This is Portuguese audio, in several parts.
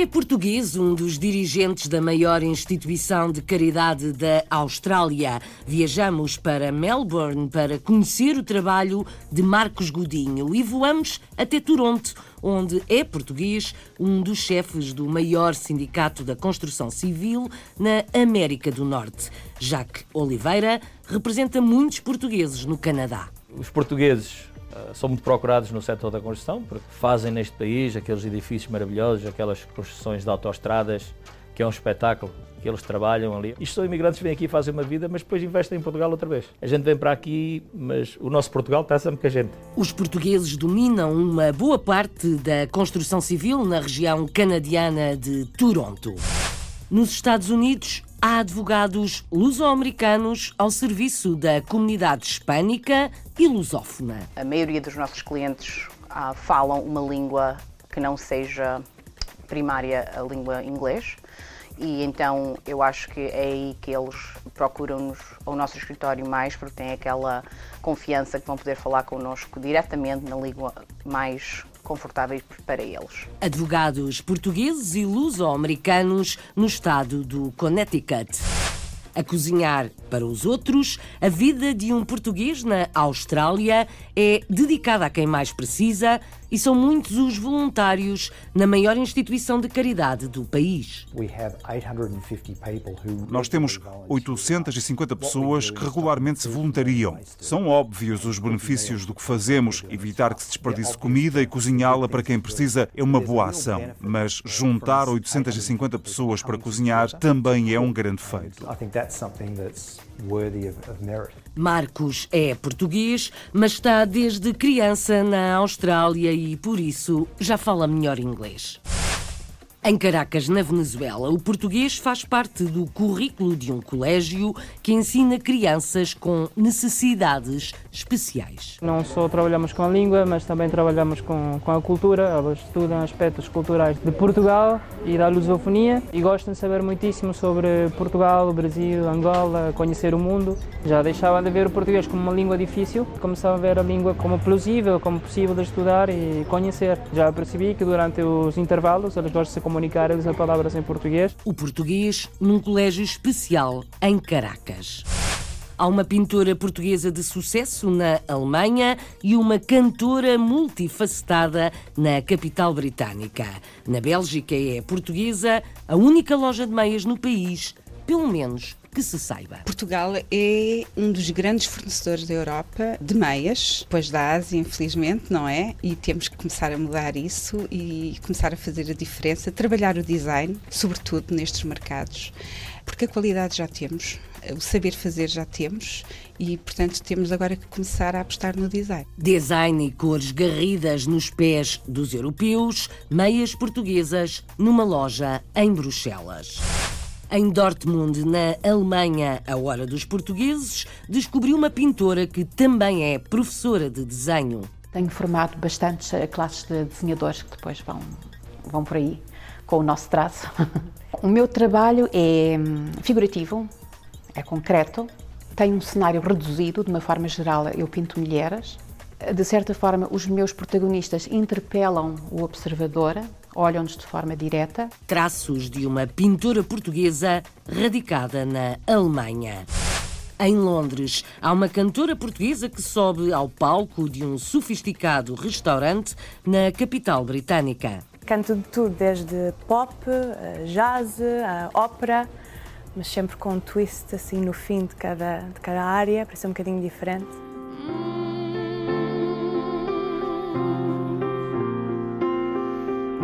É português um dos dirigentes da maior instituição de caridade da Austrália. Viajamos para Melbourne para conhecer o trabalho de Marcos Godinho e voamos até Toronto, onde é português um dos chefes do maior sindicato da construção civil na América do Norte. Jacques Oliveira representa muitos portugueses no Canadá. Os portugueses são muito procurados no setor da construção, porque fazem neste país aqueles edifícios maravilhosos, aquelas construções de autoestradas, que é um espetáculo que eles trabalham ali. Isto são imigrantes que vêm aqui e fazem uma vida, mas depois investem em Portugal outra vez. A gente vem para aqui, mas o nosso Portugal está sempre com a gente. Os portugueses dominam uma boa parte da construção civil na região canadiana de Toronto. Nos Estados Unidos, há advogados luso-americanos ao serviço da comunidade hispânica e lusófona. A maioria dos nossos clientes ah, falam uma língua que não seja primária a língua inglês e então eu acho que é aí que eles procuram-nos ao nosso escritório mais porque têm aquela confiança que vão poder falar connosco diretamente na língua mais confortável para eles. Advogados portugueses e luso-americanos no estado do Connecticut. A cozinhar para os outros, a vida de um português na Austrália é dedicada a quem mais precisa e são muitos os voluntários na maior instituição de caridade do país. Nós temos 850 pessoas que regularmente se voluntariam. São óbvios os benefícios do que fazemos. Evitar que se desperdice comida e cozinhá-la para quem precisa é uma boa ação. Mas juntar 850 pessoas para cozinhar também é um grande feito. Marcos é português, mas está desde criança na Austrália e por isso já fala melhor inglês. Em Caracas, na Venezuela, o português faz parte do currículo de um colégio que ensina crianças com necessidades especiais. Não só trabalhamos com a língua, mas também trabalhamos com, com a cultura. Elas estudam aspectos culturais de Portugal e da lusofonia e gostam de saber muitíssimo sobre Portugal, Brasil, Angola, conhecer o mundo. Já deixavam de ver o português como uma língua difícil, começavam a ver a língua como plausível, como possível de estudar e conhecer. Já percebi que durante os intervalos eles gostam de se comunicar eles a palavras em português. O português num colégio especial em Caracas. Há uma pintora portuguesa de sucesso na Alemanha e uma cantora multifacetada na capital britânica. Na Bélgica é portuguesa a única loja de meias no país, pelo menos que se saiba. Portugal é um dos grandes fornecedores da Europa de meias, depois da Ásia, infelizmente, não é? E temos que começar a mudar isso e começar a fazer a diferença, trabalhar o design, sobretudo nestes mercados, porque a qualidade já temos, o saber fazer já temos e, portanto, temos agora que começar a apostar no design. Design e cores garridas nos pés dos europeus, meias portuguesas numa loja em Bruxelas. Em Dortmund, na Alemanha, a hora dos portugueses, descobriu uma pintora que também é professora de desenho. Tenho formado bastantes classes de desenhadores que depois vão, vão por aí com o nosso traço. o meu trabalho é figurativo, é concreto, tem um cenário reduzido, de uma forma geral eu pinto mulheres. De certa forma, os meus protagonistas interpelam o observador, olham-nos de forma direta. Traços de uma pintora portuguesa radicada na Alemanha. Em Londres, há uma cantora portuguesa que sobe ao palco de um sofisticado restaurante na capital britânica. Canto de tudo, desde pop, jazz, ópera, mas sempre com um twist assim no fim de cada, de cada área, para ser um bocadinho diferente.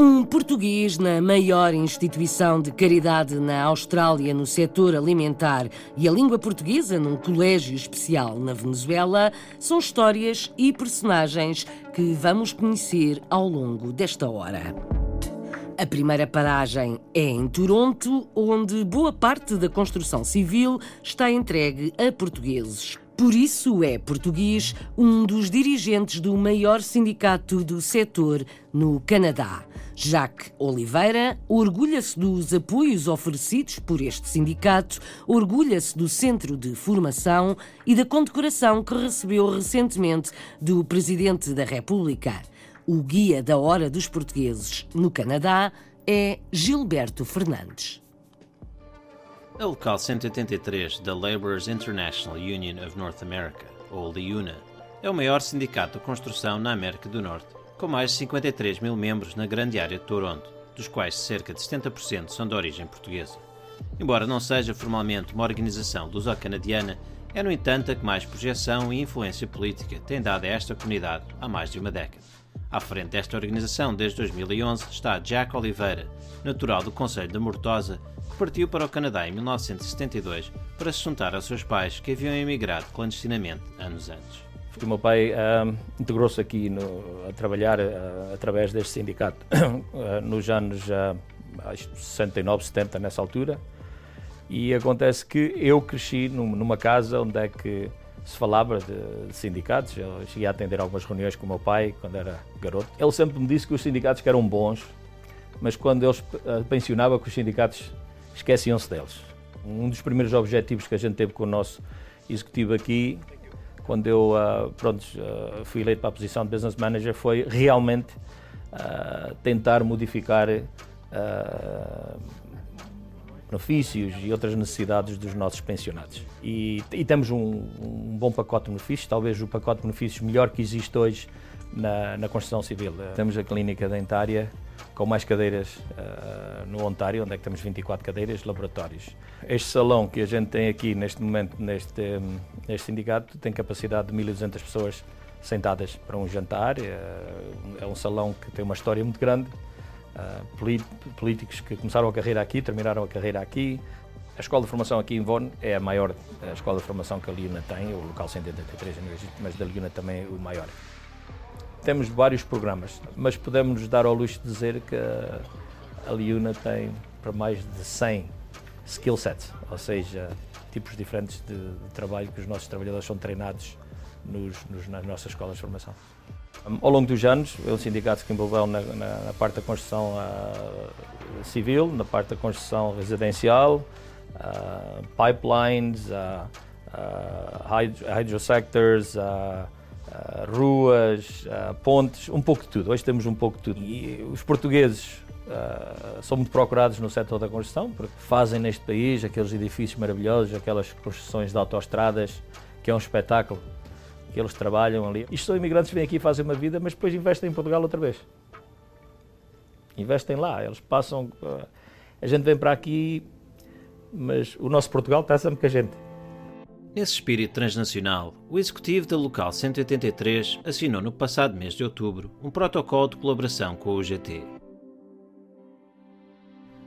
Um português na maior instituição de caridade na Austrália no setor alimentar e a língua portuguesa num colégio especial na Venezuela são histórias e personagens que vamos conhecer ao longo desta hora. A primeira paragem é em Toronto, onde boa parte da construção civil está entregue a portugueses. Por isso é português um dos dirigentes do maior sindicato do setor no Canadá. Jacques Oliveira orgulha-se dos apoios oferecidos por este sindicato, orgulha-se do Centro de Formação e da condecoração que recebeu recentemente do Presidente da República. O guia da hora dos portugueses no Canadá é Gilberto Fernandes. A local 183 da Labourers International Union of North America, ou LIUNA, é o maior sindicato de construção na América do Norte, com mais de 53 mil membros na grande área de Toronto, dos quais cerca de 70% são de origem portuguesa. Embora não seja formalmente uma organização luso-canadiana, é no entanto a que mais projeção e influência política tem dado a esta comunidade há mais de uma década. À frente desta organização desde 2011 está Jack Oliveira, natural do Conselho de Mortosa, partiu para o Canadá em 1972 para se juntar aos seus pais que haviam emigrado clandestinamente anos antes. O meu pai uh, integrou-se aqui no, a trabalhar uh, através deste sindicato uh, nos anos 69, 70, nessa altura. E acontece que eu cresci num, numa casa onde é que se falava de, de, sindicatos. Eu cheguei a atender algumas reuniões com o meu pai quando era garoto. Ele sempre me disse que os sindicatos eram bons, mas quando ele pensionava que os sindicatos esqueciam-se deles. Um dos primeiros objetivos que a gente teve com o nosso executivo aqui, quando eu uh, pronto, uh, fui eleito para a posição de Business Manager, foi realmente uh, tentar modificar benefícios e outras necessidades dos nossos pensionados. E, e temos um, um, bom pacote de benefícios, talvez o pacote de benefícios melhor que existe hoje na, na construção civil. Temos a clínica dentária, com mais cadeiras uh, no Ontário, onde é que temos 24 cadeiras, laboratórios. Este salão que a gente tem aqui neste momento, neste, neste sindicato, tem capacidade de 1.200 pessoas sentadas para um jantar. É, é um salão que tem uma história muito grande. Uh, políticos que começaram a carreira aqui, terminaram a carreira aqui. A escola de formação aqui em Vaughan é a maior a escola de formação que a Liuna tem, o local 183 mas da Liuna também é o maior. Temos vários programas, mas podemos nos dar ao luxo de dizer que a Liuna tem para mais de 100 skill sets, ou seja, tipos diferentes de, de trabalho que os nossos trabalhadores são treinados nos, nos, nas nossas escolas de formação. Ao longo dos anos, um sindicato que envolveu na, na, na parte da construção uh, civil, na parte da construção residencial, uh, pipelines, uh, hydrosectors, uh, uh, ruas, uh, pontes, um pouco de tudo. Hoje temos um pouco de tudo. E os portugueses uh, são muito procurados no setor da construção, porque fazem neste país aqueles edifícios maravilhosos, aquelas construções de autoestradas, que é um espetáculo, que eles trabalham ali. Isto são imigrantes que vêm aqui fazem uma vida, mas depois investem em Portugal outra vez. Investem lá, eles passam. a gente vem para aqui, mas o nosso Portugal está sempre com a gente. Nesse espírito transnacional, o executivo da Local 183 assinou no passado mês de outubro um protocolo de colaboração com o UGT.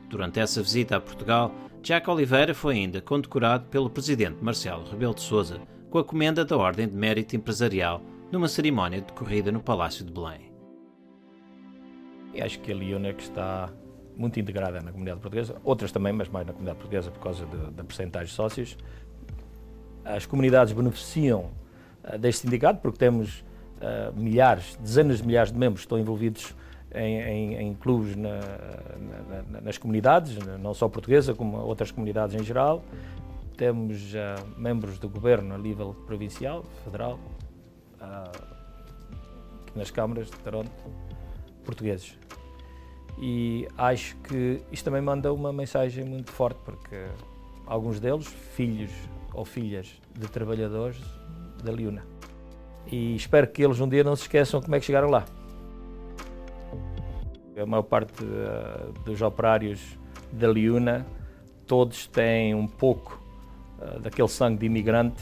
Durante essa visita a Portugal, Jack Oliveira foi ainda condecorado pelo presidente Marcelo Rebelo de Sousa com a comenda da Ordem de Mérito Empresarial numa cerimónia decorrida no Palácio de Belém. E acho que a Liona que está muito integrada na comunidade portuguesa, outras também, mas mais na comunidade portuguesa por causa da percentagem de sócios, as comunidades beneficiam uh, deste sindicato porque temos uh, milhares, dezenas de milhares de membros que estão envolvidos em, em, em clubes na, na, nas comunidades, não só portuguesa, como outras comunidades em geral. Temos uh, membros do governo a nível provincial, federal, nas câmaras de Toronto, portugueses. E acho que isto também manda uma mensagem muito forte, porque alguns deles, filhos ou filhas de trabalhadores da Liuna. E espero que eles um dia não se esqueçam como é que chegaram lá. A maior parte uh, dos operários da Liuna, todos têm um pouco uh, daquele sangue de imigrante,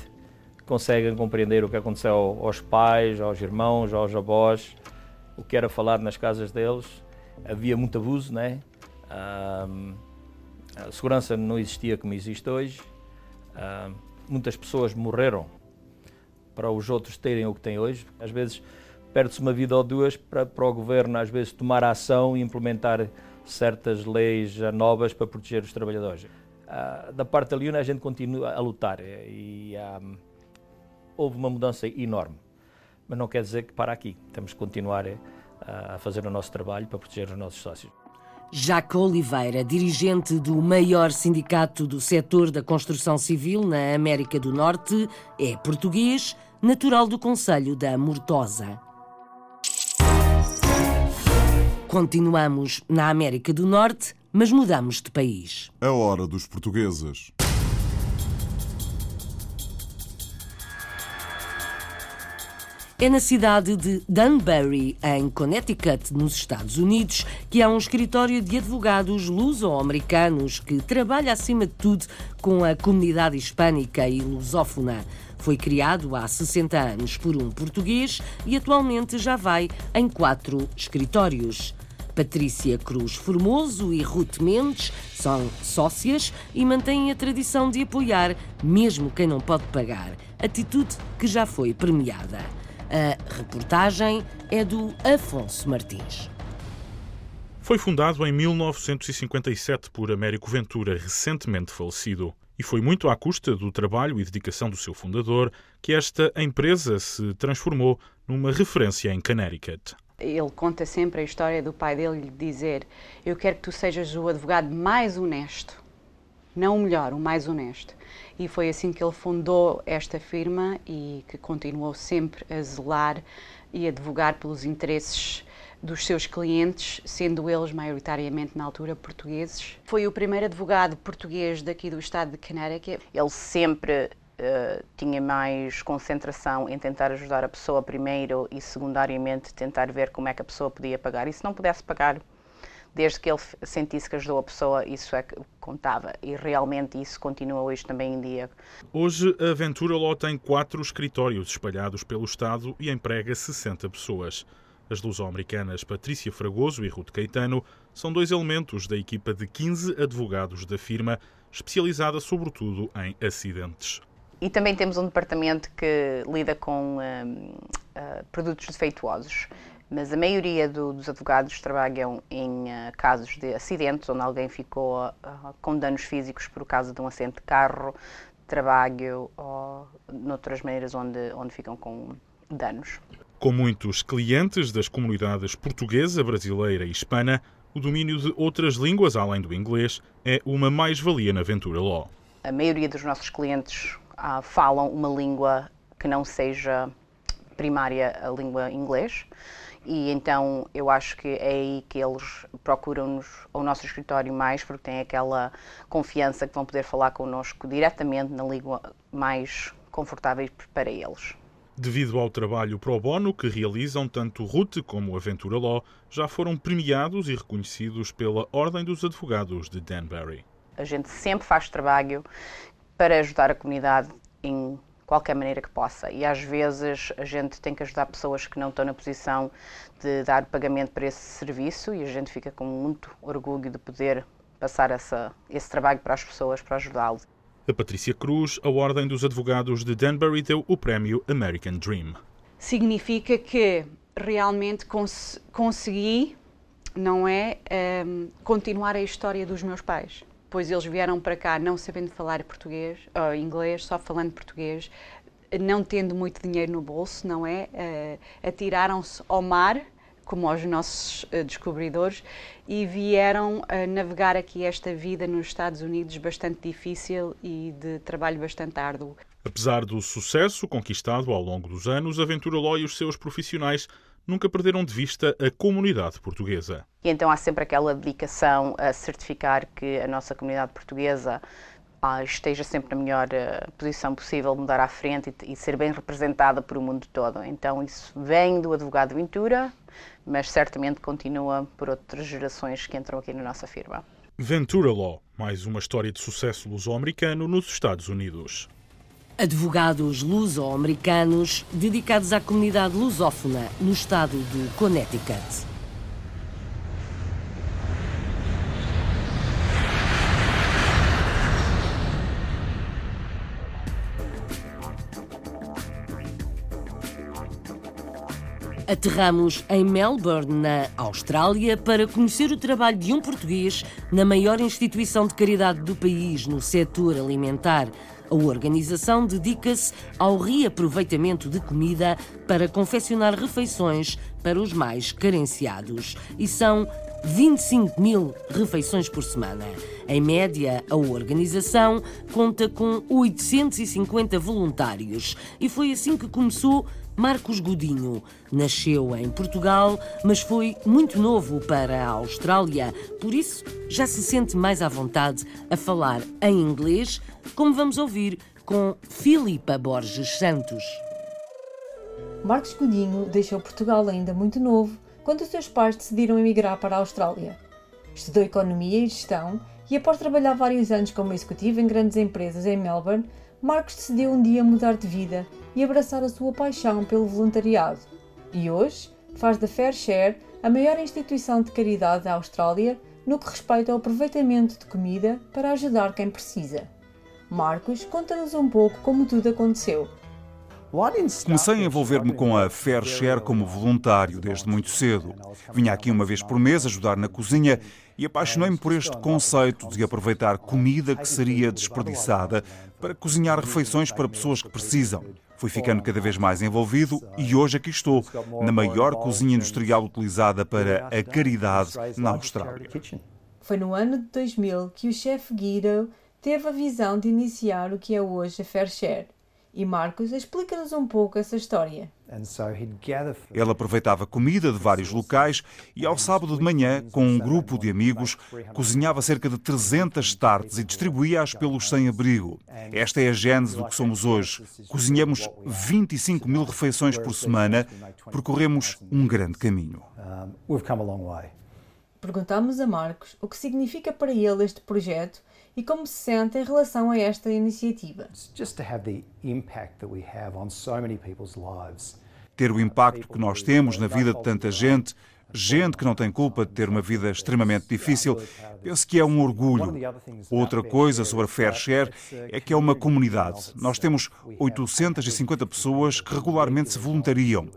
conseguem compreender o que aconteceu aos pais, aos irmãos, aos avós, o que era falado nas casas deles havia muito abuso, né? a segurança não existia como existe hoje. Muitas pessoas morreram para os outros terem o que têm hoje. Às vezes perde-se uma vida ou duas para, para o governo, às vezes, tomar ação e implementar certas leis novas para proteger os trabalhadores. Uh, da parte da Liuna, a gente continua a lutar e um, houve uma mudança enorme, mas não quer dizer que para aqui. Temos que continuar uh, a fazer o nosso trabalho para proteger os nossos sócios. Jaque Oliveira, dirigente do maior sindicato do setor da construção civil na América do Norte, é português, natural do Conselho da Mortosa. Continuamos na América do Norte, mas mudamos de país. A hora dos portugueses. É na cidade de Danbury, em Connecticut, nos Estados Unidos, que há um escritório de advogados luso-americanos que trabalha, acima de tudo, com a comunidade hispânica e lusófona. Foi criado há 60 anos por um português e atualmente já vai em quatro escritórios. Patrícia Cruz Formoso e Ruth Mendes são sócias e mantêm a tradição de apoiar mesmo quem não pode pagar, atitude que já foi premiada. A reportagem é do Afonso Martins. Foi fundado em 1957 por Américo Ventura, recentemente falecido. E foi muito à custa do trabalho e dedicação do seu fundador que esta empresa se transformou numa referência em Connecticut. Ele conta sempre a história do pai dele lhe dizer: Eu quero que tu sejas o advogado mais honesto, não o melhor, o mais honesto. E foi assim que ele fundou esta firma e que continuou sempre a zelar e a advogar pelos interesses dos seus clientes, sendo eles maioritariamente na altura portugueses. Foi o primeiro advogado português daqui do estado de Connecticut. Ele sempre Uh, tinha mais concentração em tentar ajudar a pessoa primeiro e secundariamente tentar ver como é que a pessoa podia pagar. E se não pudesse pagar, desde que ele sentisse que ajudou a pessoa, isso é que contava. E realmente isso continua hoje também em dia. Hoje a Ventura Law tem quatro escritórios espalhados pelo Estado e emprega 60 pessoas. As luso-americanas Patrícia Fragoso e Ruth Caetano são dois elementos da equipa de 15 advogados da firma, especializada sobretudo em acidentes. E também temos um departamento que lida com uh, uh, produtos defeituosos. Mas a maioria do, dos advogados trabalham em uh, casos de acidentes, onde alguém ficou com danos físicos por causa de um acidente de carro, trabalho ou noutras maneiras onde, onde ficam com danos. Com muitos clientes das comunidades portuguesa, brasileira e hispana, o domínio de outras línguas além do inglês é uma mais-valia na Ventura Law. A maioria dos nossos clientes ah, falam uma língua que não seja primária a língua inglês e então eu acho que é aí que eles procuram-nos ao nosso escritório mais porque têm aquela confiança que vão poder falar connosco diretamente na língua mais confortável para eles. Devido ao trabalho pro bono que realizam, tanto Ruth como a Ventura Law já foram premiados e reconhecidos pela Ordem dos Advogados de Danbury. A gente sempre faz trabalho para ajudar a comunidade em qualquer maneira que possa. E às vezes a gente tem que ajudar pessoas que não estão na posição de dar pagamento para esse serviço e a gente fica com muito orgulho de poder passar essa, esse trabalho para as pessoas, para ajudá-los. A Patrícia Cruz, a Ordem dos Advogados de Danbury, deu o prémio American Dream. Significa que realmente cons consegui, não é, um, continuar a história dos meus pais pois eles vieram para cá não sabendo falar português, ou inglês, só falando português, não tendo muito dinheiro no bolso, não é? Uh, atiraram-se ao mar, como aos nossos uh, descobridores, e vieram uh, navegar aqui esta vida nos Estados Unidos bastante difícil e de trabalho bastante árduo. Apesar do sucesso conquistado ao longo dos anos, a Aventura Ló e os seus profissionais nunca perderam de vista a comunidade portuguesa. E então há sempre aquela dedicação a certificar que a nossa comunidade portuguesa esteja sempre na melhor uh, posição possível, mudar à frente e, ser bem representada por o mundo todo. Então isso vem do advogado Ventura, mas certamente continua por outras gerações que entram aqui na nossa firma. Ventura Law, mais uma história de sucesso luso-americano nos Estados Unidos. Advogados luso-americanos dedicados à comunidade lusófona no estado do Connecticut. Aterramos em Melbourne, na Austrália, para conhecer o trabalho de um português na maior instituição de caridade do país no setor alimentar. A organização dedica-se ao reaproveitamento de comida para confeccionar refeições para os mais carenciados. E são 25 mil refeições por semana. Em média, a organização conta com 850 voluntários e foi assim que começou Marcos Godinho. Nasceu em Portugal, mas foi muito novo para a Austrália, por isso já se sente mais à vontade a falar em inglês, como vamos ouvir com Filipa Borges Santos. Marcos Godinho deixou Portugal ainda muito novo quando os seus pais decidiram emigrar para a Austrália. Estudou Economia e Gestão e, após trabalhar vários anos como executivo em grandes empresas em Melbourne, Marcos decidiu um dia mudar de vida e abraçar a sua paixão pelo voluntariado. E hoje faz da Fair Share a maior instituição de caridade da Austrália no que respeita ao aproveitamento de comida para ajudar quem precisa. Marcos conta-nos um pouco como tudo aconteceu. Comecei a envolver-me com a Fair Share como voluntário desde muito cedo. Vinha aqui uma vez por mês ajudar na cozinha e apaixonei-me por este conceito de aproveitar comida que seria desperdiçada para cozinhar refeições para pessoas que precisam. Fui ficando cada vez mais envolvido e hoje aqui estou, na maior cozinha industrial utilizada para a caridade na Austrália. Foi no ano de 2000 que o chefe Guido teve a visão de iniciar o que é hoje a Fair Share. E Marcos explica-nos um pouco essa história. Ele aproveitava comida de vários locais e, ao sábado de manhã, com um grupo de amigos, cozinhava cerca de 300 tartes e distribuía-as pelos sem-abrigo. Esta é a gênese do que somos hoje. Cozinhamos 25 mil refeições por semana, percorremos um grande caminho. Perguntámos a Marcos o que significa para ele este projeto e como se sente em relação a esta iniciativa. Ter o impacto que nós temos na vida de tanta gente, gente que não tem culpa de ter uma vida extremamente difícil, penso que é um orgulho. Outra coisa sobre a Fair Share é que é uma comunidade. Nós temos 850 pessoas que regularmente se voluntariam.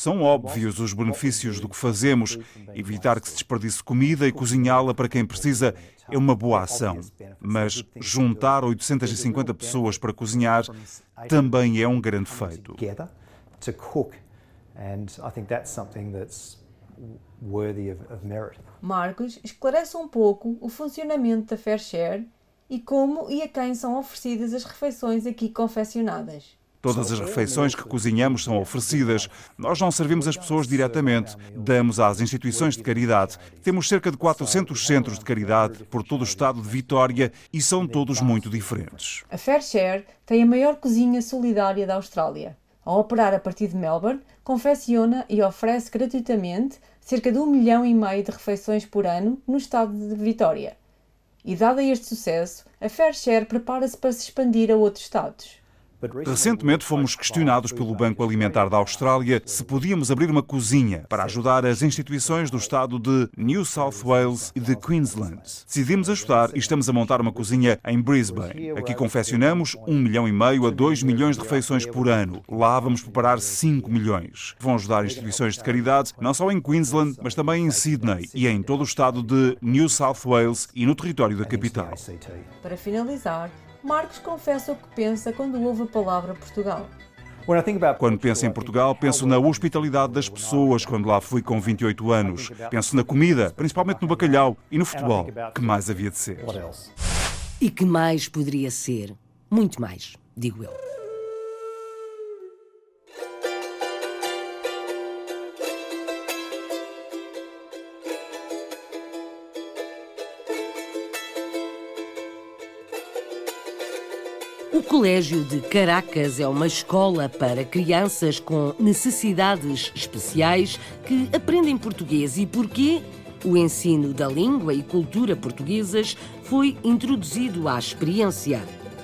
São óbvios os benefícios do que fazemos. Evitar que se desperdice comida e cozinhá-la para quem precisa é uma boa ação. Mas juntar 850 pessoas para cozinhar também é um grande feito. Marcos esclarece um pouco o funcionamento da Fair Share e como e a quem são oferecidas as refeições aqui confeccionadas. Todas as refeições que cozinhamos são oferecidas. Nós não servimos as pessoas diretamente, damos às instituições de caridade. Temos cerca de 400 centros de caridade por todo o estado de Vitória e são todos muito diferentes. A Fair Share tem a maior cozinha solidária da Austrália. Ao operar a partir de Melbourne, confecciona e oferece gratuitamente cerca de um milhão e meio de refeições por ano no estado de Vitória. E dado este sucesso, a Fair Share prepara-se para se expandir a outros estados. Recentemente fomos questionados pelo Banco Alimentar da Austrália se podíamos abrir uma cozinha para ajudar as instituições do estado de New South Wales e de Queensland. Decidimos ajudar e estamos a montar uma cozinha em Brisbane. Aqui confeccionamos um milhão e meio a dois milhões de refeições por ano. Lá vamos preparar 5 milhões. Vão ajudar instituições de caridade, não só em Queensland, mas também em Sydney e em todo o estado de New South Wales e no território da capital. Para finalizar, Marcos confessa o que pensa quando ouve a palavra Portugal. Quando penso em Portugal, penso na hospitalidade das pessoas quando lá fui com 28 anos. Penso na comida, principalmente no bacalhau e no futebol. Que mais havia de ser? E que mais poderia ser? Muito mais, digo eu. Colégio de Caracas é uma escola para crianças com necessidades especiais que aprendem português e porquê o ensino da língua e cultura portuguesas foi introduzido à experiência.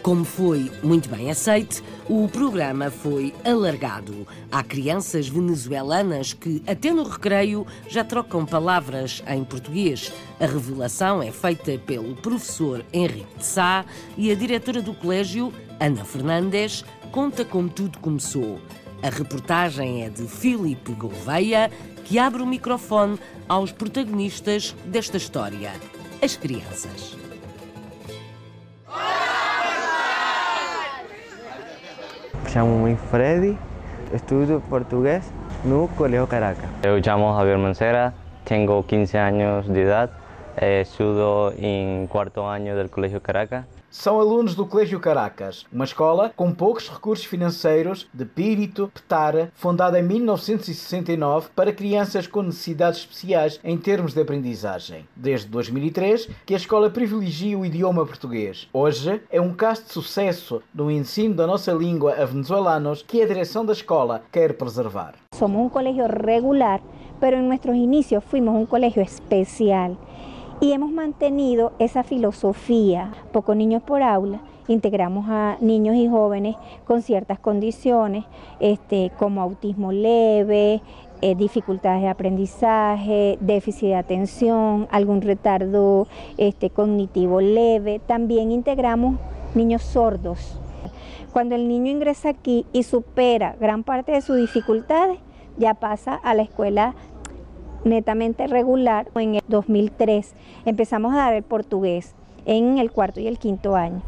Como foi muito bem aceite, o programa foi alargado. Há crianças venezuelanas que, até no recreio, já trocam palavras em português. A revelação é feita pelo professor Henrique de Sá e a diretora do colégio, Ana Fernandes, conta como tudo começou. A reportagem é de Filipe Gouveia, que abre o microfone aos protagonistas desta história, as crianças. Chamo-me Freddy, estudo português no Colegio Caracas. Eu chamo Javier Mancera, tenho 15 anos de idade, estudo em quarto ano do Colegio Caracas. São alunos do Colégio Caracas, uma escola com poucos recursos financeiros de Pírito Petara, fundada em 1969 para crianças com necessidades especiais em termos de aprendizagem. Desde 2003 que a escola privilegia o idioma português. Hoje é um caso de sucesso no ensino da nossa língua a venezuelanos que a direção da escola quer preservar. Somos um colégio regular, pero en nuestros inicios fuimos un colegio especial. Y hemos mantenido esa filosofía, pocos niños por aula, integramos a niños y jóvenes con ciertas condiciones, este, como autismo leve, eh, dificultades de aprendizaje, déficit de atención, algún retardo este, cognitivo leve. También integramos niños sordos. Cuando el niño ingresa aquí y supera gran parte de sus dificultades, ya pasa a la escuela netamente regular. En el 2003 empezamos a dar el portugués en el cuarto y el quinto año.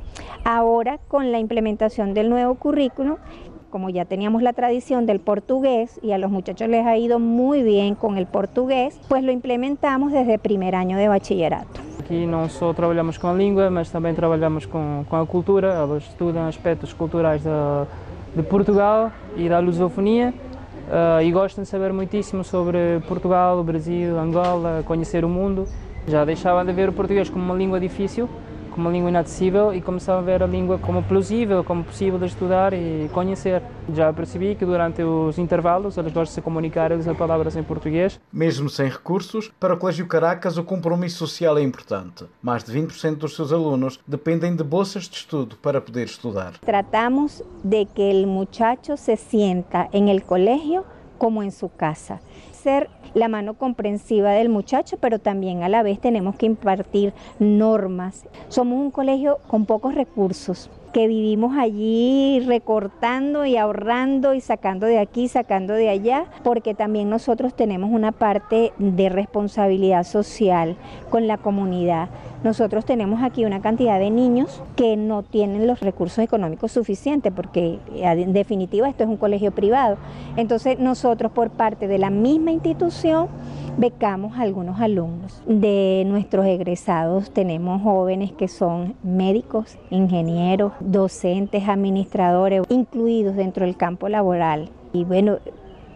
Ahora con la implementación del nuevo currículo, como ya teníamos la tradición del portugués y a los muchachos les ha ido muy bien con el portugués, pues lo implementamos desde el primer año de bachillerato. Aqui não só trabalhamos com a língua, mas também trabalhamos com, com a cultura. Elas estudam aspectos culturais de, de Portugal e da lusofonia. Uh, e gostam de saber muitíssimo sobre Portugal, Brasil, Angola, conhecer o mundo. Já deixavam de ver o português como uma língua difícil, como uma língua inacessível e começavam a ver a língua como plausível, como possível de estudar e conhecer. Já percebi que durante os intervalos eles gostam de se comunicar, eles palavras em português. Mesmo sem recursos, para o Colégio Caracas o compromisso social é importante. Mais de 20% dos seus alunos dependem de bolsas de estudo para poder estudar. Tratamos de que o muchacho se sienta em el colegio como en su casa. Ser la mano comprensiva del muchacho, pero también a la vez tenemos que impartir normas. Somos un colegio con pocos recursos, que vivimos allí recortando y ahorrando y sacando de aquí, sacando de allá, porque también nosotros tenemos una parte de responsabilidad social con la comunidad. Nosotros tenemos aquí una cantidad de niños que no tienen los recursos económicos suficientes, porque en definitiva esto es un colegio privado. Entonces nosotros por parte de la misma institución becamos a algunos alumnos. De nuestros egresados tenemos jóvenes que son médicos, ingenieros, docentes, administradores, incluidos dentro del campo laboral. Y bueno,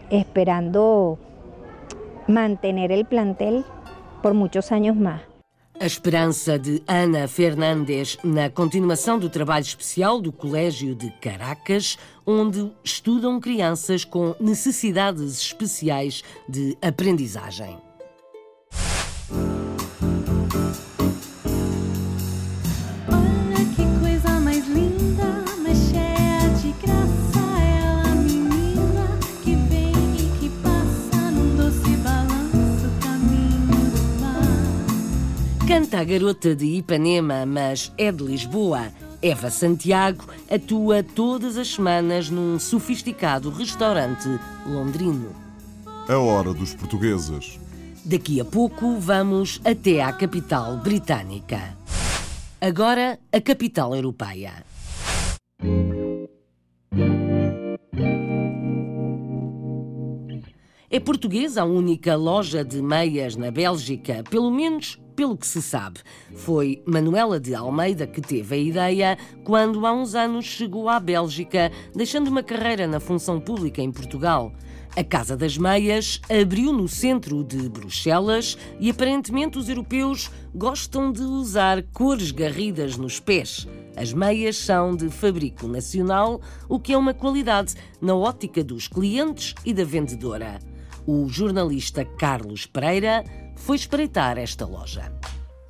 esperando mantener el plantel por muchos años más. A esperança de Ana Fernandes na continuação do trabalho especial do Colégio de Caracas, onde estudam crianças com necessidades especiais de aprendizagem. Canta a garota de Ipanema, mas é de Lisboa. Eva Santiago atua todas as semanas num sofisticado restaurante londrino. A hora dos portugueses. Daqui a pouco vamos até à capital britânica. Agora, a capital europeia. É portuguesa a única loja de meias na Bélgica, pelo menos pelo que se sabe. Foi Manuela de Almeida que teve a ideia quando há uns anos chegou à Bélgica, deixando uma carreira na função pública em Portugal. A Casa das Meias abriu no centro de Bruxelas e aparentemente os europeus gostam de usar cores garridas nos pés. As meias são de fabrico nacional, o que é uma qualidade na ótica dos clientes e da vendedora. O jornalista Carlos Pereira foi espreitar esta loja.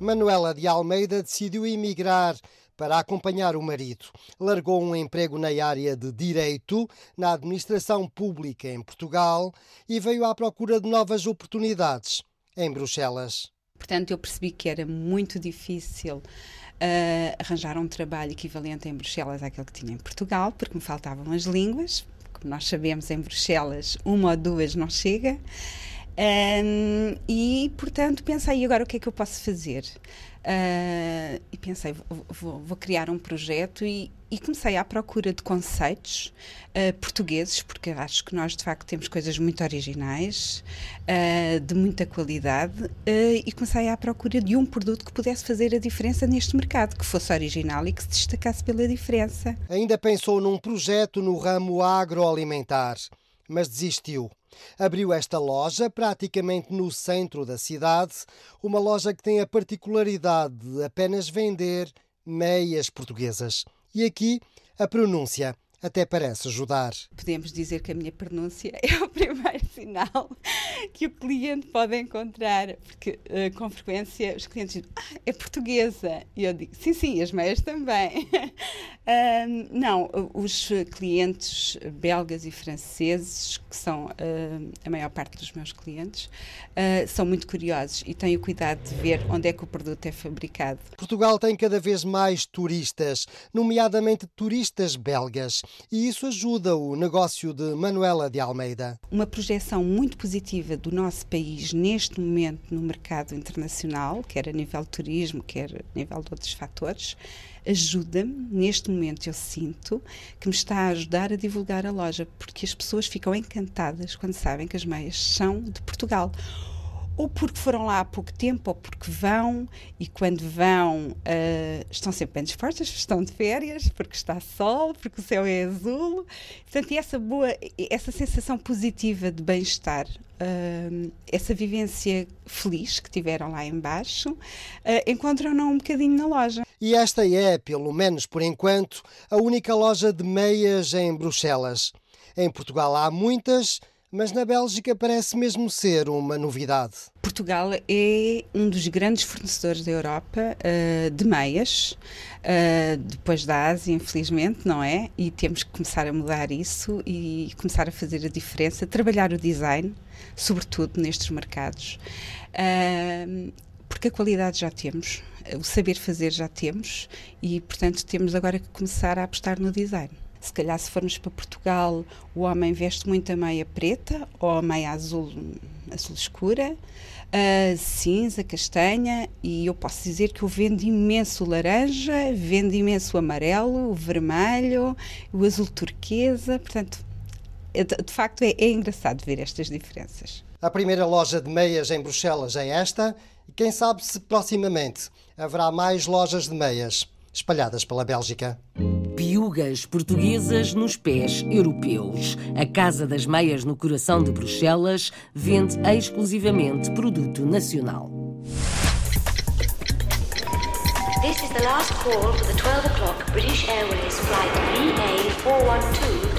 Manuela de Almeida decidiu emigrar para acompanhar o marido. Largou um emprego na área de direito, na administração pública em Portugal e veio à procura de novas oportunidades em Bruxelas. Portanto, eu percebi que era muito difícil uh, arranjar um trabalho equivalente em Bruxelas àquele que tinha em Portugal, porque me faltavam as línguas, nós sabemos em Bruxelas uma ou duas não chega. Um, e portanto pensei agora o que é que eu posso fazer? Uh, e pensei vou, vou, vou, criar um projeto. E, e, comecei à procura de conceitos uh, portugueses porque acho que nós de facto temos coisas muito originais uh, de muita qualidade e comecei à procura de um produto que pudesse fazer a diferença neste mercado que fosse original e que se destacasse pela diferença. Ainda pensou num projeto no ramo agroalimentar mas desistiu Abriu esta loja praticamente no centro da cidade, uma loja que tem a particularidade de apenas vender meias portuguesas. E aqui a pronúncia até parece ajudar. Podemos dizer que a minha pronúncia é o primeiro sinal que o cliente pode encontrar, porque uh, com frequência os clientes dizem, ah, é portuguesa. E eu digo, sim, sim, as meias também. uh, não, os clientes belgas e franceses, que são uh, a maior parte dos meus clientes, ah, são muito curiosos e têm o cuidado de ver onde é que o produto é fabricado. Portugal tem cada vez mais turistas, nomeadamente turistas belgas e isso ajuda o negócio de Manuela de Almeida. Uma projeção muito positiva do nosso país neste momento no mercado internacional, quer a nível turismo, quer a nível de outros fatores, ajuda-me, neste momento eu sinto, que me está a ajudar a divulgar a loja, porque as pessoas ficam encantadas quando sabem que as meias são de Portugal ou porque foram lá há pouco tempo, ou porque vão, e quando vão uh, estão sempre bem dispostas, estão de férias, porque está sol, porque o céu é azul. Portanto, essa boa, essa sensação positiva de bem-estar, uh, essa vivência feliz que tiveram lá embaixo, uh, encontram-no um bocadinho na loja. E esta é, pelo menos por enquanto, a única loja de meias em Bruxelas. Em Portugal há muitas, mas na Bélgica parece mesmo ser uma novidade. Portugal é um dos grandes fornecedores da Europa uh, de meias, uh, depois da Ásia, infelizmente, não é? E temos que começar a mudar isso e começar a fazer a diferença, trabalhar o design, sobretudo nestes mercados, uh, porque a qualidade já temos, o saber fazer já temos e, portanto, temos agora que começar a apostar no design. Se calhar, se formos para Portugal, o homem veste muito a meia preta ou a meia azul, azul escura, cinza, castanha, e eu posso dizer que eu vendo imenso laranja, vendo imenso amarelo, o vermelho, o azul turquesa, portanto, é de facto é, é engraçado ver estas diferenças. A primeira loja de meias em Bruxelas é esta, e quem sabe se proximamente haverá mais lojas de meias espalhadas pela Bélgica piugas portuguesas nos pés europeus. A Casa das Meias no coração de Bruxelas vende exclusivamente produto nacional. This is the last call for the 12 o'clock British Airways flight VA412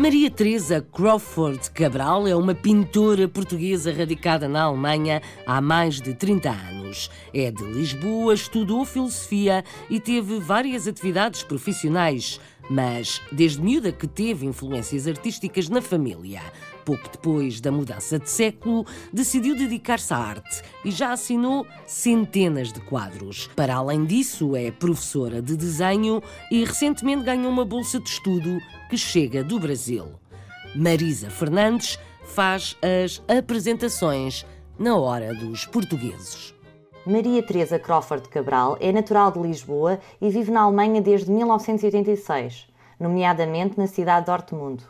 Maria Teresa Crawford Cabral é uma pintora portuguesa radicada na Alemanha há mais de 30 anos. É de Lisboa, estudou filosofia e teve várias atividades profissionais, mas desde miúda que teve influências artísticas na família. Pouco depois da mudança de século, decidiu dedicar-se à arte e já assinou centenas de quadros. Para além disso, é professora de desenho e recentemente ganhou uma bolsa de estudo que chega do Brasil. Marisa Fernandes faz as apresentações na hora dos portugueses. Maria Teresa Crawford Cabral é natural de Lisboa e vive na Alemanha desde 1986, nomeadamente na cidade de Dortmund.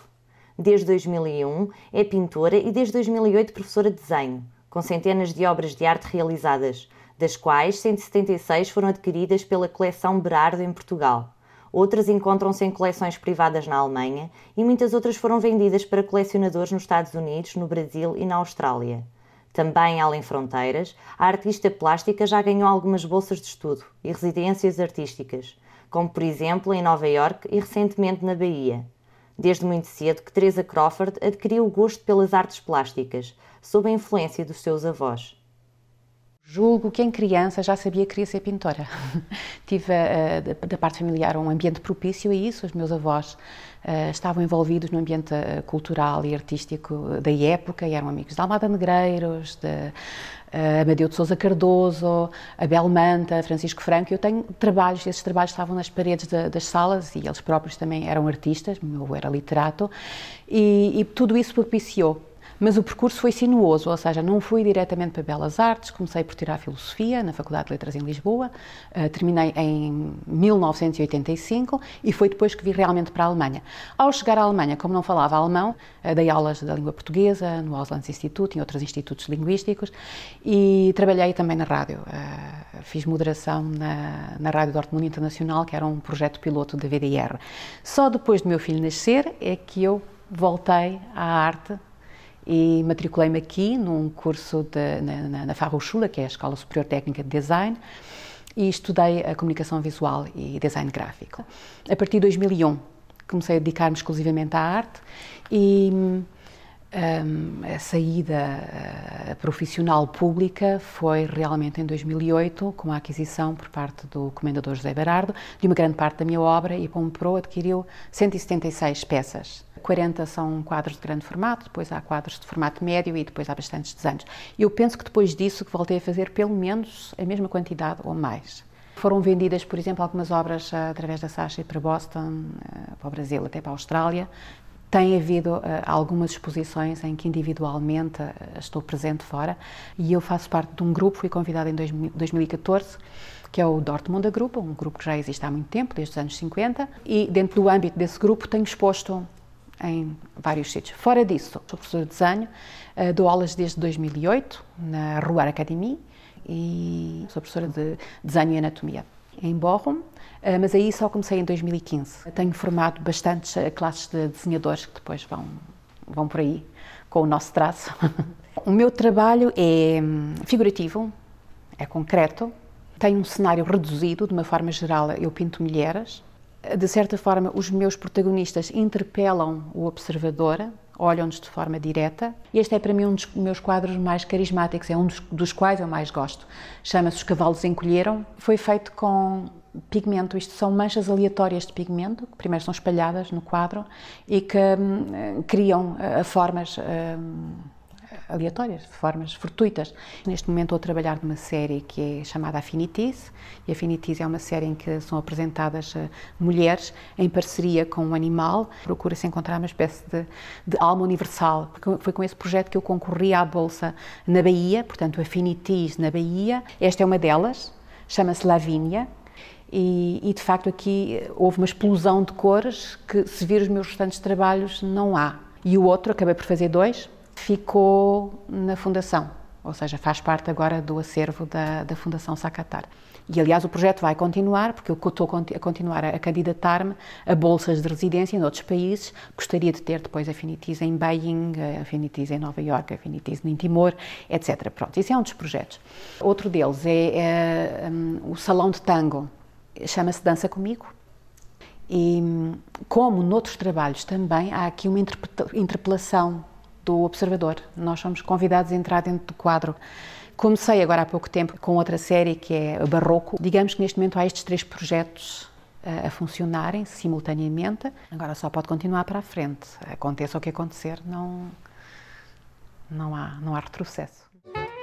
Desde 2001 é pintora e desde 2008 professora de desenho, com centenas de obras de arte realizadas, das quais 176 foram adquiridas pela coleção Berardo em Portugal. Outras encontram-se em coleções privadas na Alemanha e muitas outras foram vendidas para colecionadores nos Estados Unidos, no Brasil e na Austrália. Também além fronteiras, a artista plástica já ganhou algumas bolsas de estudo e residências artísticas, como por exemplo em Nova York e recentemente na Bahia. Desde muito cedo que Teresa Crawford adquiriu o gosto pelas artes plásticas, sob a influência dos seus avós. Julgo que em criança já sabia que queria ser pintora. Tive uh, da, parte familiar um ambiente propício a isso. Os meus avós uh, estavam envolvidos no ambiente uh, cultural e artístico da época e eram amigos de Almada Negreiros, de uh, Amadeu de Souza Cardoso, Abel Manta, Francisco Franco. Eu tenho trabalhos, esses trabalhos estavam nas paredes de, das salas e eles próprios também eram artistas, meu avô era literato, e, e tudo isso propiciou mas o percurso foi sinuoso, ou seja, não fui diretamente para Belas Artes, comecei por tirar Filosofia na Faculdade de Letras em Lisboa, uh, terminei em 1985 e foi depois que vi realmente para a Alemanha. Ao chegar à Alemanha, como não falava alemão, uh, dei aulas da língua portuguesa no Auslands Institute, em outros institutos linguísticos e trabalhei também na rádio. Uh, fiz moderação na, na Rádio Dortmund Internacional, que era um projeto piloto da VDR. Só depois do meu filho nascer é que eu voltei à arte e matriculei-me aqui num curso de, na, na, na que é a Escola Superior Técnica de Design, e estudei a comunicação visual e design gráfico. A partir de 2001 comecei a dedicar-me exclusivamente à arte e um, a saída uh, profissional pública foi realmente em 2008, com a aquisição por parte do comendador José Berardo de uma grande parte da minha obra e comprou, adquiriu 176 peças 40 são quadros de grande formato, depois há quadros de formato médio e depois há bastantes desenhos. Eu penso que depois disso que voltei a fazer pelo menos a mesma quantidade ou mais. Foram vendidas, por exemplo, algumas obras uh, através da Sacha para Boston, uh, para o Brasil, até para a Austrália. Tem havido uh, algumas exposições em que individualmente estou presente fora e eu faço parte de um grupo, fui convidada em 2014 que é o Dortmund Group, um grupo que já existe há muito tempo, desde os anos 50, e dentro do âmbito desse grupo tenho exposto em vários sítios. Fora disso, sou professora de desenho, uh, dou aulas desde 2008 na Rua Academy e sou professora de desenho e anatomia em Bochum, uh, mas aí só comecei em 2015. Tenho formado bastantes uh, classes de desenhadores que depois vão, vão por aí com o nosso traço. o meu trabalho é hum, figurativo, é concreto, tem um cenário reduzido, de uma forma geral eu pinto mulheres, de certa forma, os meus protagonistas interpelam o observador, olham-nos de forma direta. Este é para mim um dos meus quadros mais carismáticos, é um dos, dos quais eu mais gosto. Chama-se Os Cavalos Encolheram. Foi feito com pigmento, isto são manchas aleatórias de pigmento, que primeiro são espalhadas no quadro e que hum, criam uh, formas. Hum, aleatórias, de formas fortuitas. Neste momento estou a trabalhar numa série que é chamada Affinities, e Affinities é uma série em que são apresentadas uh, mulheres em parceria com um animal, procura-se encontrar uma espécie de, de, alma universal. Foi com esse projeto que eu concorri à Bolsa na Bahia, portanto Affinities na Bahia. Esta é uma delas, chama-se Lavínia, e, e, de facto aqui houve uma explosão de cores que se vir os meus restantes trabalhos não há. E o outro, acabei por fazer dois, ficou na Fundação, ou seja, faz parte agora do acervo da, da Fundação Sacatar. E, aliás, o projeto vai continuar, porque eu estou a continuar a candidatar-me a bolsas de residência em outros países. Gostaria de ter depois afinities em Beijing, afinities em Nova Iorque, afinities em Timor, etc. Pronto, isso é um dos projetos. Outro deles é, é um, o Salão de Tango, chama-se Dança Comigo. E, como noutros trabalhos também, há aqui uma interpelação do observador. Nós somos convidados a entrar dentro do quadro. Comecei agora há pouco tempo com outra série que é Barroco. Digamos que neste momento há estes três projetos a, a funcionarem simultaneamente. Agora só pode continuar para a frente. Aconteça o que acontecer, não, não, há, não há retrocesso.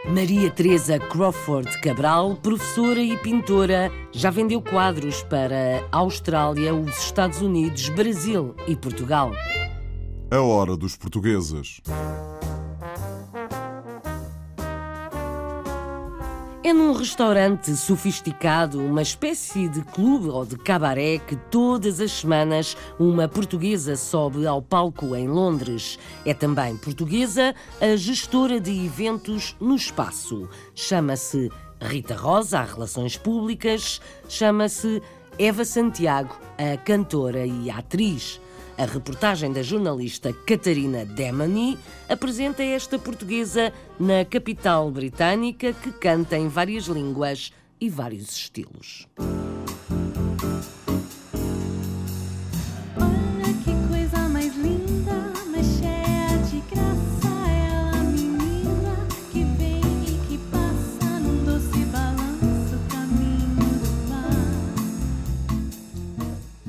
Maria Teresa Crawford Cabral, professora e pintora, já vendeu quadros para a Austrália, os Estados Unidos, Brasil e Portugal. A hora dos portugueses. É num restaurante sofisticado, uma espécie de clube ou de cabaré, que todas as semanas uma portuguesa sobe ao palco em Londres. É também portuguesa a gestora de eventos no espaço. Chama-se Rita Rosa, a Relações Públicas, chama-se Eva Santiago, a cantora e a atriz. A reportagem da jornalista Catarina Demany apresenta esta portuguesa na capital britânica que canta em várias línguas e vários estilos.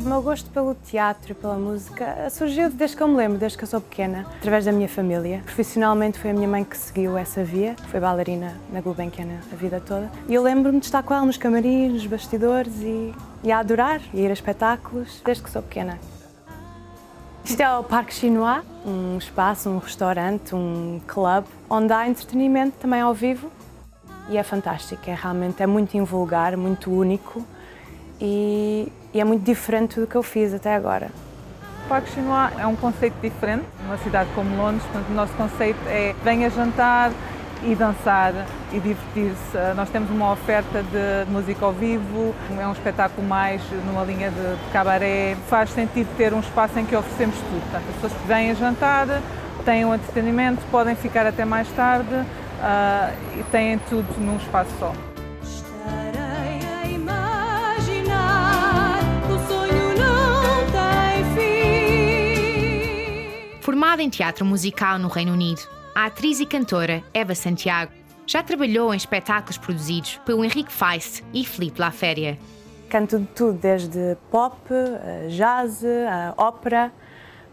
Meu gosto pelo teatro e pela música surgiu desde que eu me lembro, desde que eu sou pequena, através da minha família. Profissionalmente foi a minha mãe que seguiu essa via, foi bailarina na Gulbenkian a vida toda. E eu lembro-me de estar com ela nos camarins, nos bastidores e, e a adorar, e ir a espetáculos, desde que sou pequena. Isto é o Parque Chinois, um espaço, um restaurante, um club, onde há entretenimento também ao vivo e é fantástico, é realmente é muito invulgar, muito único e, e é muito diferente do que eu fiz até agora. O Parque Chinois é um conceito diferente, numa cidade como Londres, portanto o nosso conceito é venha jantar e dançar e divertir-se. Nós temos uma oferta de música ao vivo, é um espetáculo mais numa linha de, cabaré. Faz sentido ter um espaço em que oferecemos tudo. Portanto, as pessoas vêm a jantar, têm um entretenimento, podem ficar até mais tarde uh, e têm tudo num espaço só. Formada em teatro musical no Reino Unido, a atriz e cantora Eva Santiago já trabalhou em espetáculos produzidos pelo Henrique Feist e Filipe Laféria. Canto de tudo, desde pop, jazz, ópera,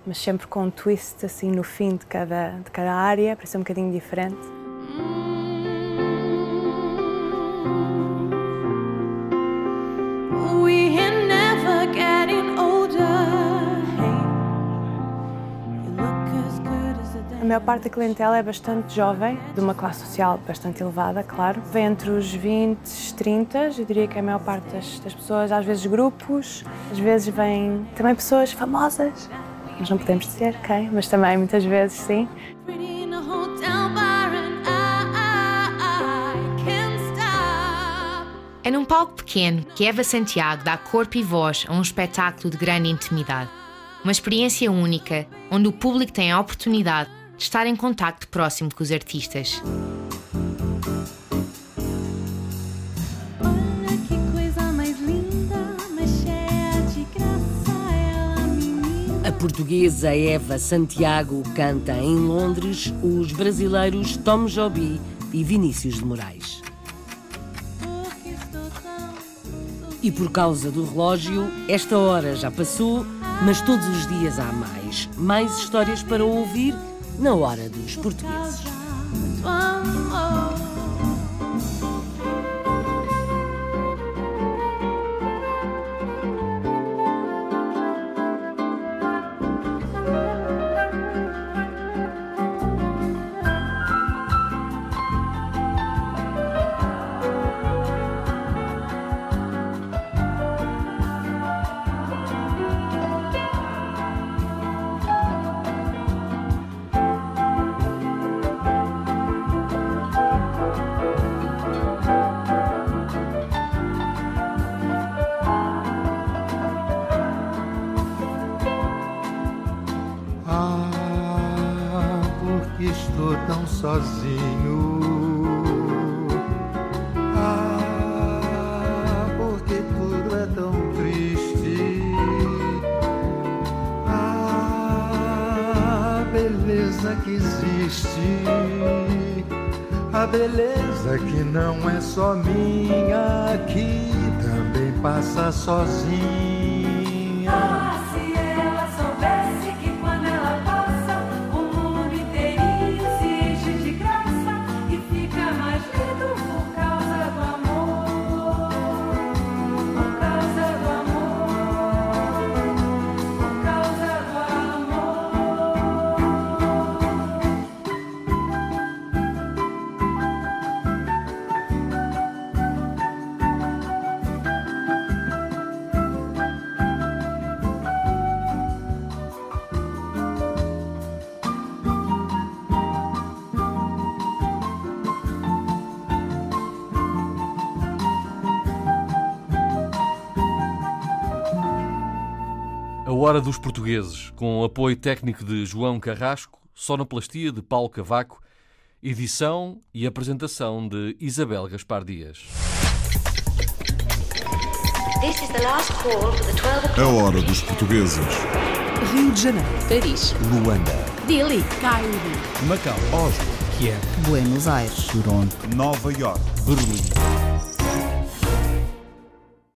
mas sempre com um twist assim no fim de cada, de cada área, para ser um bocadinho diferente. A maior parte da clientela é bastante jovem, de uma classe social bastante elevada, claro. Vem entre os 20 e 30, eu diria que é a maior parte das, das pessoas, às vezes grupos, às vezes vêm também pessoas famosas. Nós não podemos dizer quem, mas também muitas vezes sim. É num palco pequeno que Eva Santiago dá corpo e voz a um espetáculo de grande intimidade. Uma experiência única, onde o público tem a oportunidade de estar em contacto próximo com os artistas. A portuguesa Eva Santiago canta em Londres os brasileiros Tom Jobim e Vinícius de Moraes. E por causa do relógio, esta hora já passou, mas todos os dias há mais. Mais histórias para ouvir na hora dos portugueses. Sozinha. Hora dos Portugueses, com apoio técnico de João Carrasco, sonoplastia de Paulo Cavaco, edição e apresentação de Isabel Gaspar Dias. This is the last call for the 12 o'clock. A Hora dos Portugueses. Rio de Janeiro. Paris. Luanda. Delhi. Cairo. Macau. Oslo. Kiev. Buenos Aires. Toronto. Nova York. Berlim.